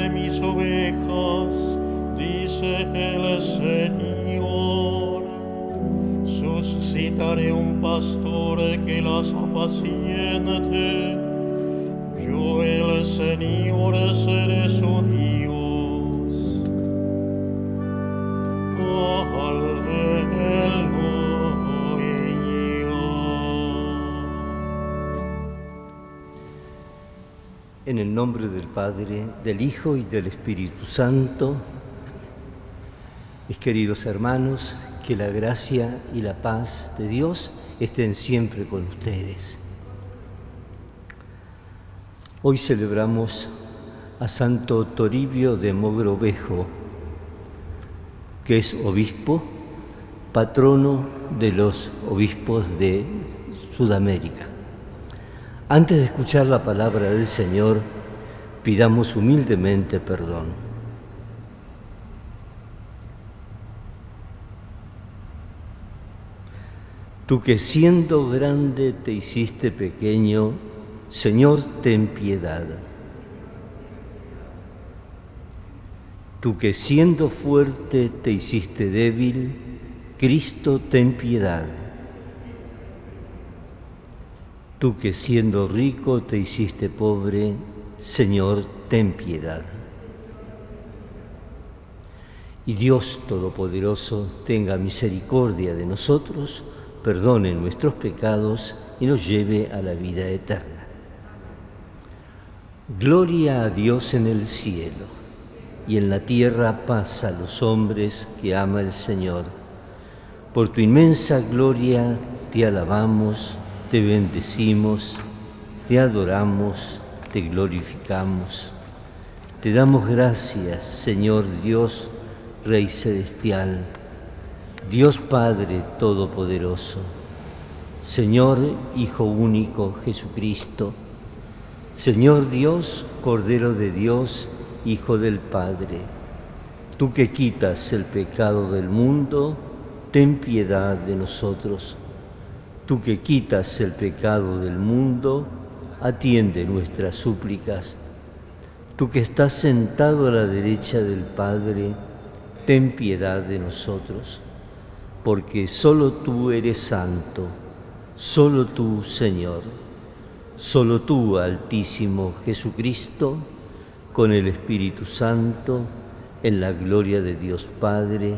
de mis ovejas, dice el Señor. Suscitaré un pastor que las apaciente. Yo el Señor seré su Dios En el nombre del Padre, del Hijo y del Espíritu Santo, mis queridos hermanos, que la gracia y la paz de Dios estén siempre con ustedes. Hoy celebramos a Santo Toribio de Mogrovejo, que es obispo, patrono de los obispos de Sudamérica. Antes de escuchar la palabra del Señor, pidamos humildemente perdón. Tú que siendo grande te hiciste pequeño, Señor, ten piedad. Tú que siendo fuerte te hiciste débil, Cristo, ten piedad. Tú que siendo rico te hiciste pobre, Señor, ten piedad. Y Dios Todopoderoso tenga misericordia de nosotros, perdone nuestros pecados y nos lleve a la vida eterna. Gloria a Dios en el cielo y en la tierra paz a los hombres que ama el Señor. Por tu inmensa gloria te alabamos te bendecimos, te adoramos, te glorificamos. Te damos gracias, Señor Dios, Rey Celestial, Dios Padre Todopoderoso, Señor Hijo Único Jesucristo, Señor Dios, Cordero de Dios, Hijo del Padre. Tú que quitas el pecado del mundo, ten piedad de nosotros Tú que quitas el pecado del mundo, atiende nuestras súplicas. Tú que estás sentado a la derecha del Padre, ten piedad de nosotros, porque solo tú eres santo, solo tú, Señor, solo tú, Altísimo Jesucristo, con el Espíritu Santo, en la gloria de Dios Padre.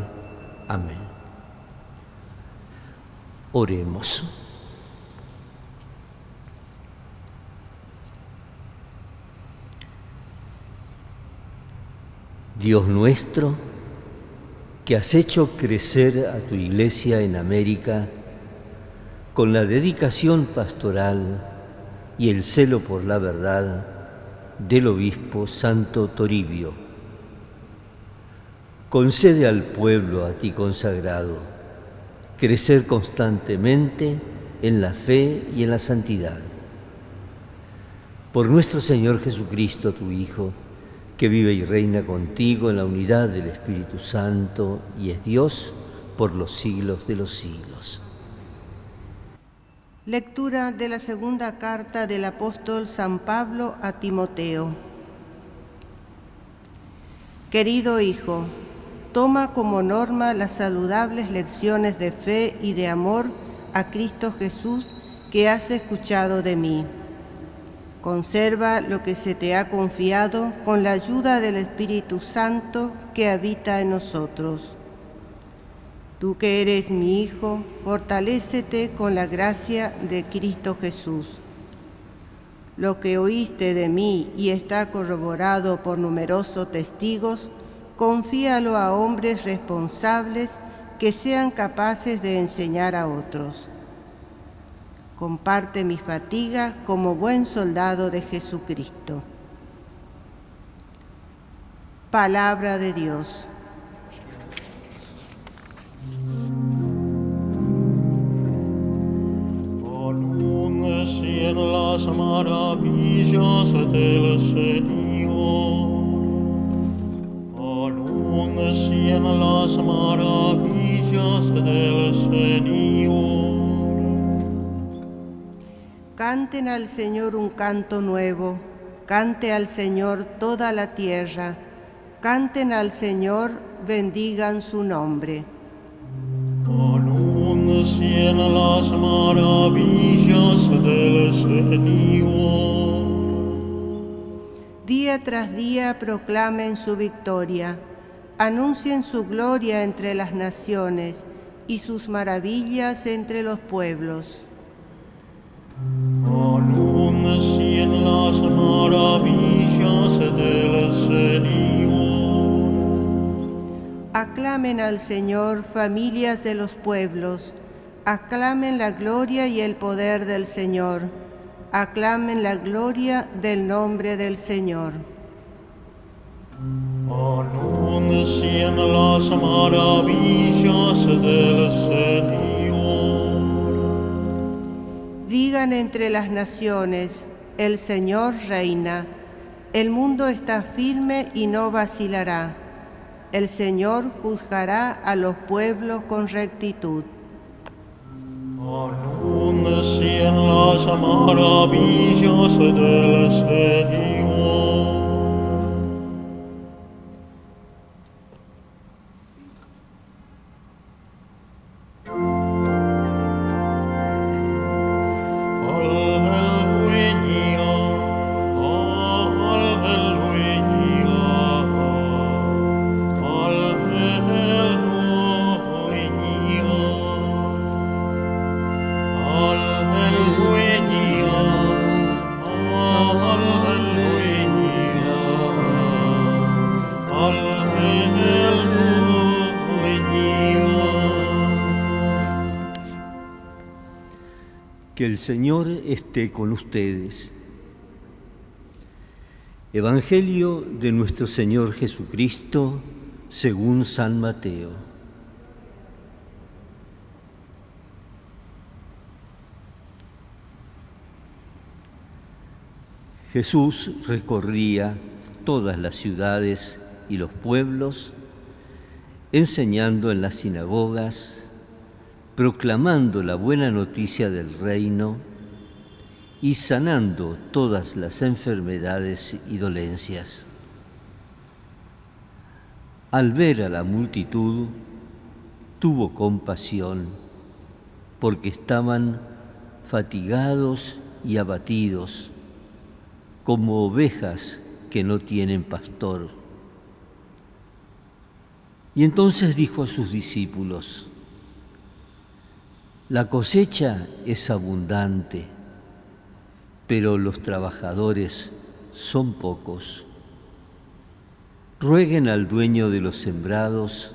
Amén. Oremos. Dios nuestro, que has hecho crecer a tu iglesia en América con la dedicación pastoral y el celo por la verdad del obispo Santo Toribio. Concede al pueblo a ti consagrado crecer constantemente en la fe y en la santidad. Por nuestro Señor Jesucristo, tu Hijo, que vive y reina contigo en la unidad del Espíritu Santo y es Dios por los siglos de los siglos. Lectura de la segunda carta del apóstol San Pablo a Timoteo. Querido hijo, toma como norma las saludables lecciones de fe y de amor a Cristo Jesús que has escuchado de mí Conserva lo que se te ha confiado con la ayuda del Espíritu Santo que habita en nosotros. Tú que eres mi Hijo, fortalécete con la gracia de Cristo Jesús. Lo que oíste de mí y está corroborado por numerosos testigos, confíalo a hombres responsables que sean capaces de enseñar a otros comparte mi fatiga como buen soldado de Jesucristo. Palabra de Dios. en las maravillas del Señor. En las maravillas del Señor. Canten al Señor un canto nuevo, cante al Señor toda la tierra, canten al Señor bendigan su nombre. Anuncien las maravillas del Señor. Día tras día proclamen su victoria, anuncien su gloria entre las naciones y sus maravillas entre los pueblos. Anuncien las maravillas del Señor. Aclamen al Señor familias de los pueblos, aclamen la gloria y el poder del Señor, aclamen la gloria del nombre del Señor. Anuncien las maravillas del Señor. Digan entre las naciones, el Señor reina, el mundo está firme y no vacilará. El Señor juzgará a los pueblos con rectitud. Anuncien las maravillas del Señor. Señor esté con ustedes. Evangelio de nuestro Señor Jesucristo según San Mateo. Jesús recorría todas las ciudades y los pueblos, enseñando en las sinagogas, proclamando la buena noticia del reino y sanando todas las enfermedades y dolencias. Al ver a la multitud, tuvo compasión, porque estaban fatigados y abatidos, como ovejas que no tienen pastor. Y entonces dijo a sus discípulos, la cosecha es abundante, pero los trabajadores son pocos. Rueguen al dueño de los sembrados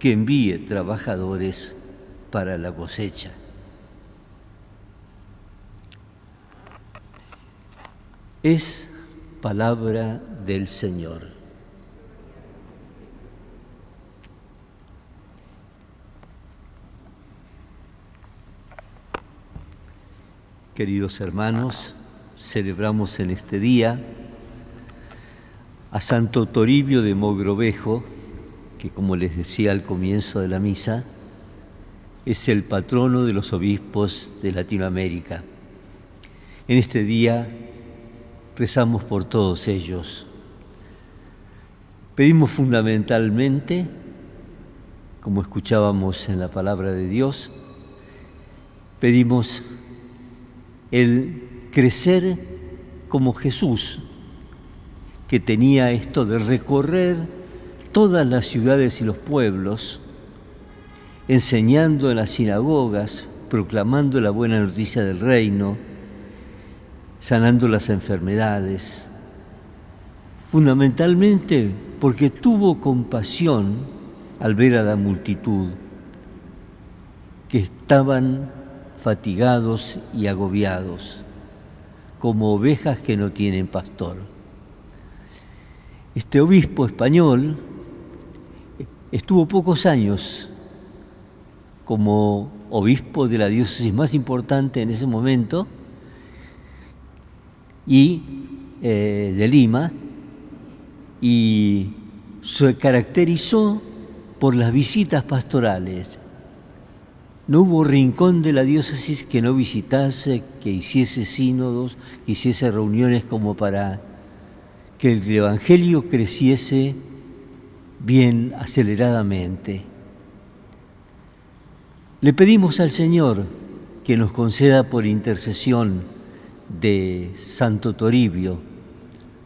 que envíe trabajadores para la cosecha. Es palabra del Señor. Queridos hermanos, celebramos en este día a Santo Toribio de Mogrovejo, que como les decía al comienzo de la misa, es el patrono de los obispos de Latinoamérica. En este día rezamos por todos ellos. Pedimos fundamentalmente, como escuchábamos en la palabra de Dios, pedimos el crecer como Jesús, que tenía esto de recorrer todas las ciudades y los pueblos, enseñando en las sinagogas, proclamando la buena noticia del reino, sanando las enfermedades, fundamentalmente porque tuvo compasión al ver a la multitud que estaban fatigados y agobiados, como ovejas que no tienen pastor. Este obispo español estuvo pocos años como obispo de la diócesis más importante en ese momento y eh, de Lima y se caracterizó por las visitas pastorales. No hubo rincón de la diócesis que no visitase, que hiciese sínodos, que hiciese reuniones como para que el Evangelio creciese bien aceleradamente. Le pedimos al Señor que nos conceda por intercesión de Santo Toribio,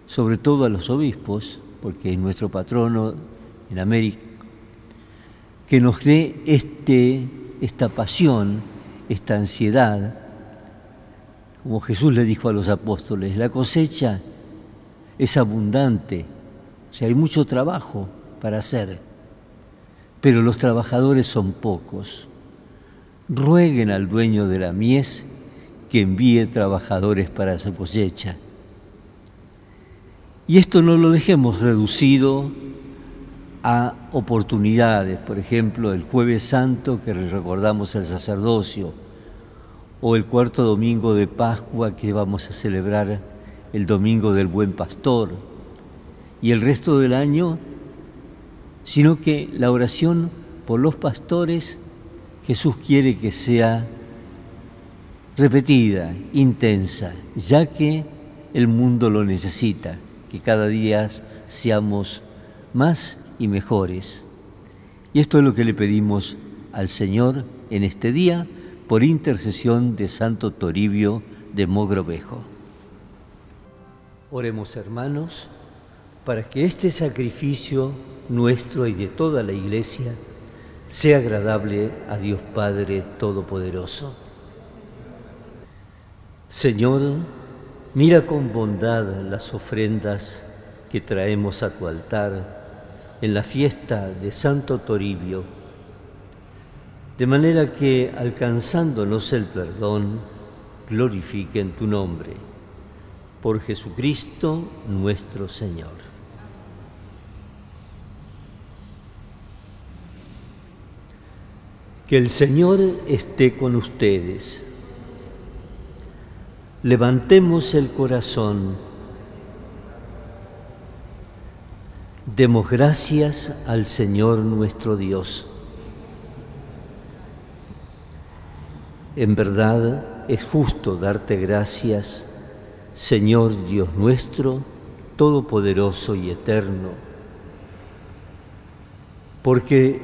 sobre todo a los obispos, porque es nuestro patrono en América, que nos dé este, esta pasión, esta ansiedad. Como Jesús le dijo a los apóstoles, la cosecha es abundante, o sea, hay mucho trabajo para hacer, pero los trabajadores son pocos. Rueguen al dueño de la mies que envíe trabajadores para su cosecha. Y esto no lo dejemos reducido a oportunidades, por ejemplo, el jueves santo que recordamos al sacerdocio, o el cuarto domingo de Pascua que vamos a celebrar el domingo del buen pastor, y el resto del año, sino que la oración por los pastores Jesús quiere que sea repetida, intensa, ya que el mundo lo necesita, que cada día seamos más y mejores. Y esto es lo que le pedimos al Señor en este día por intercesión de Santo Toribio de Mogrovejo. Oremos hermanos para que este sacrificio nuestro y de toda la Iglesia sea agradable a Dios Padre Todopoderoso. Señor, mira con bondad las ofrendas que traemos a tu altar en la fiesta de Santo Toribio, de manera que, alcanzándonos el perdón, glorifiquen tu nombre. Por Jesucristo nuestro Señor. Que el Señor esté con ustedes. Levantemos el corazón. Demos gracias al Señor nuestro Dios. En verdad es justo darte gracias, Señor Dios nuestro, Todopoderoso y Eterno, porque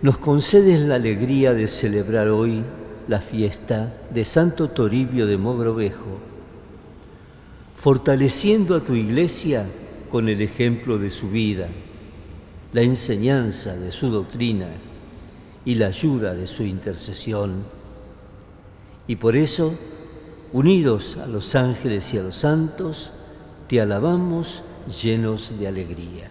nos concedes la alegría de celebrar hoy la fiesta de Santo Toribio de Mogrovejo, fortaleciendo a tu iglesia con el ejemplo de su vida, la enseñanza de su doctrina y la ayuda de su intercesión. Y por eso, unidos a los ángeles y a los santos, te alabamos llenos de alegría.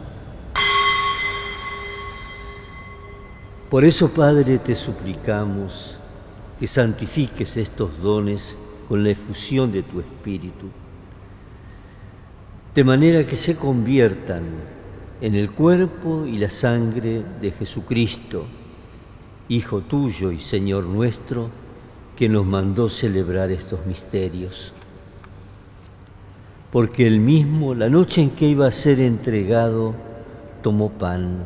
Por eso, Padre, te suplicamos que santifiques estos dones con la efusión de tu Espíritu, de manera que se conviertan en el cuerpo y la sangre de Jesucristo, Hijo tuyo y Señor nuestro, que nos mandó celebrar estos misterios. Porque él mismo, la noche en que iba a ser entregado, tomó pan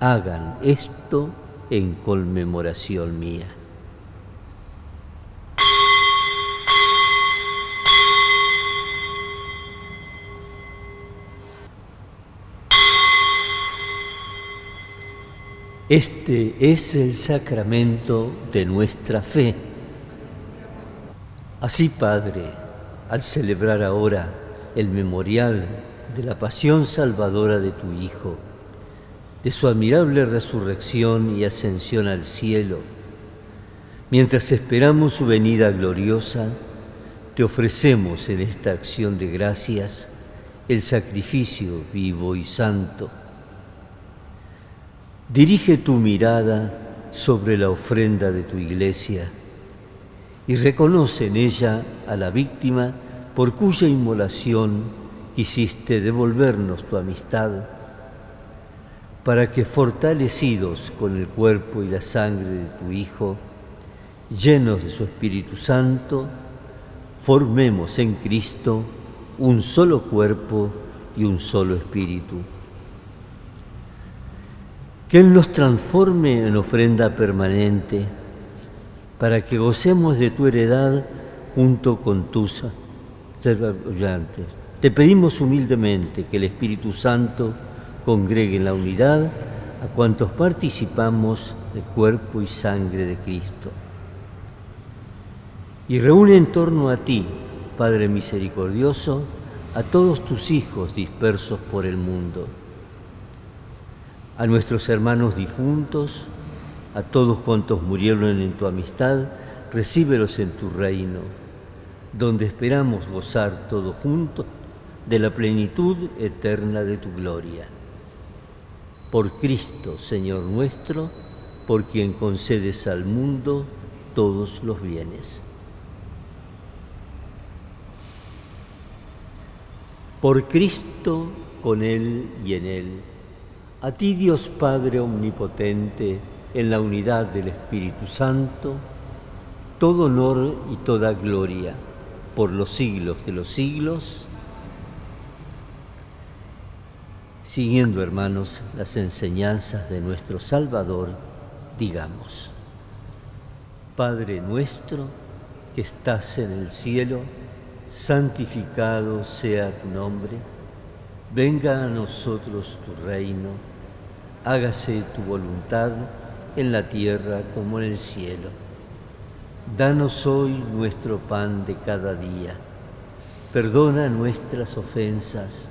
Hagan esto en conmemoración mía. Este es el sacramento de nuestra fe. Así, Padre, al celebrar ahora el memorial de la pasión salvadora de tu Hijo, de su admirable resurrección y ascensión al cielo, mientras esperamos su venida gloriosa, te ofrecemos en esta acción de gracias el sacrificio vivo y santo. Dirige tu mirada sobre la ofrenda de tu iglesia y reconoce en ella a la víctima por cuya inmolación quisiste devolvernos tu amistad, para que fortalecidos con el cuerpo y la sangre de tu Hijo, llenos de su Espíritu Santo, formemos en Cristo un solo cuerpo y un solo espíritu. Que Él nos transforme en ofrenda permanente para que gocemos de tu heredad junto con tus oyentes. Te pedimos humildemente que el Espíritu Santo congregue en la unidad a cuantos participamos del cuerpo y sangre de Cristo. Y reúne en torno a ti, Padre misericordioso, a todos tus hijos dispersos por el mundo a nuestros hermanos difuntos, a todos cuantos murieron en tu amistad, recíbelos en tu reino, donde esperamos gozar todos juntos de la plenitud eterna de tu gloria. Por Cristo, Señor nuestro, por quien concedes al mundo todos los bienes. Por Cristo, con Él y en Él a ti Dios Padre Omnipotente, en la unidad del Espíritu Santo, todo honor y toda gloria por los siglos de los siglos. Siguiendo, hermanos, las enseñanzas de nuestro Salvador, digamos, Padre nuestro que estás en el cielo, santificado sea tu nombre Venga a nosotros tu reino, hágase tu voluntad en la tierra como en el cielo. Danos hoy nuestro pan de cada día. Perdona nuestras ofensas,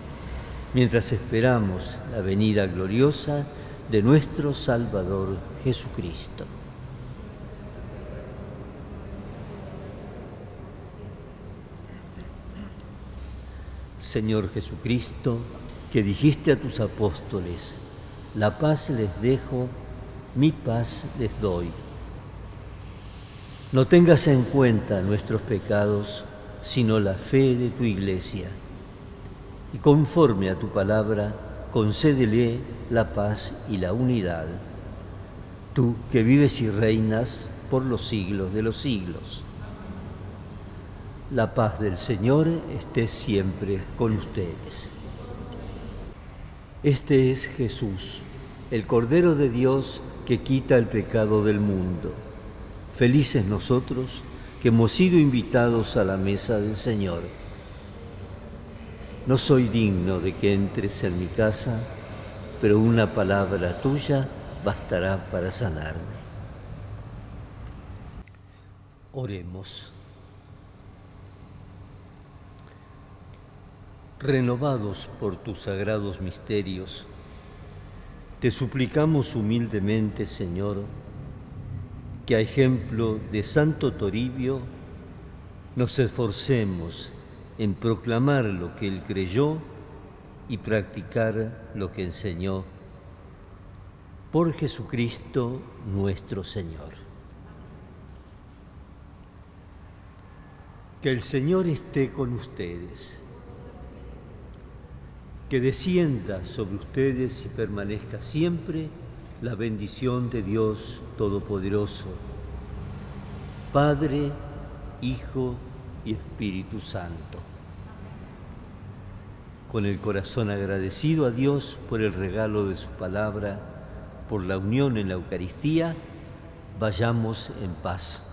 mientras esperamos la venida gloriosa de nuestro Salvador Jesucristo. Señor Jesucristo, que dijiste a tus apóstoles, la paz les dejo, mi paz les doy. No tengas en cuenta nuestros pecados, sino la fe de tu iglesia. Y conforme a tu palabra, concédele la paz y la unidad. Tú que vives y reinas por los siglos de los siglos. La paz del Señor esté siempre con ustedes. Este es Jesús, el Cordero de Dios que quita el pecado del mundo. Felices nosotros que hemos sido invitados a la mesa del Señor. No soy digno de que entres en mi casa, pero una palabra tuya bastará para sanarme. Oremos. Renovados por tus sagrados misterios, te suplicamos humildemente, Señor, que a ejemplo de Santo Toribio nos esforcemos en proclamar lo que él creyó y practicar lo que enseñó. Por Jesucristo nuestro Señor. Que el Señor esté con ustedes, que descienda sobre ustedes y permanezca siempre la bendición de Dios Todopoderoso, Padre, Hijo y Espíritu Santo. Con el corazón agradecido a Dios por el regalo de su palabra, por la unión en la Eucaristía, vayamos en paz.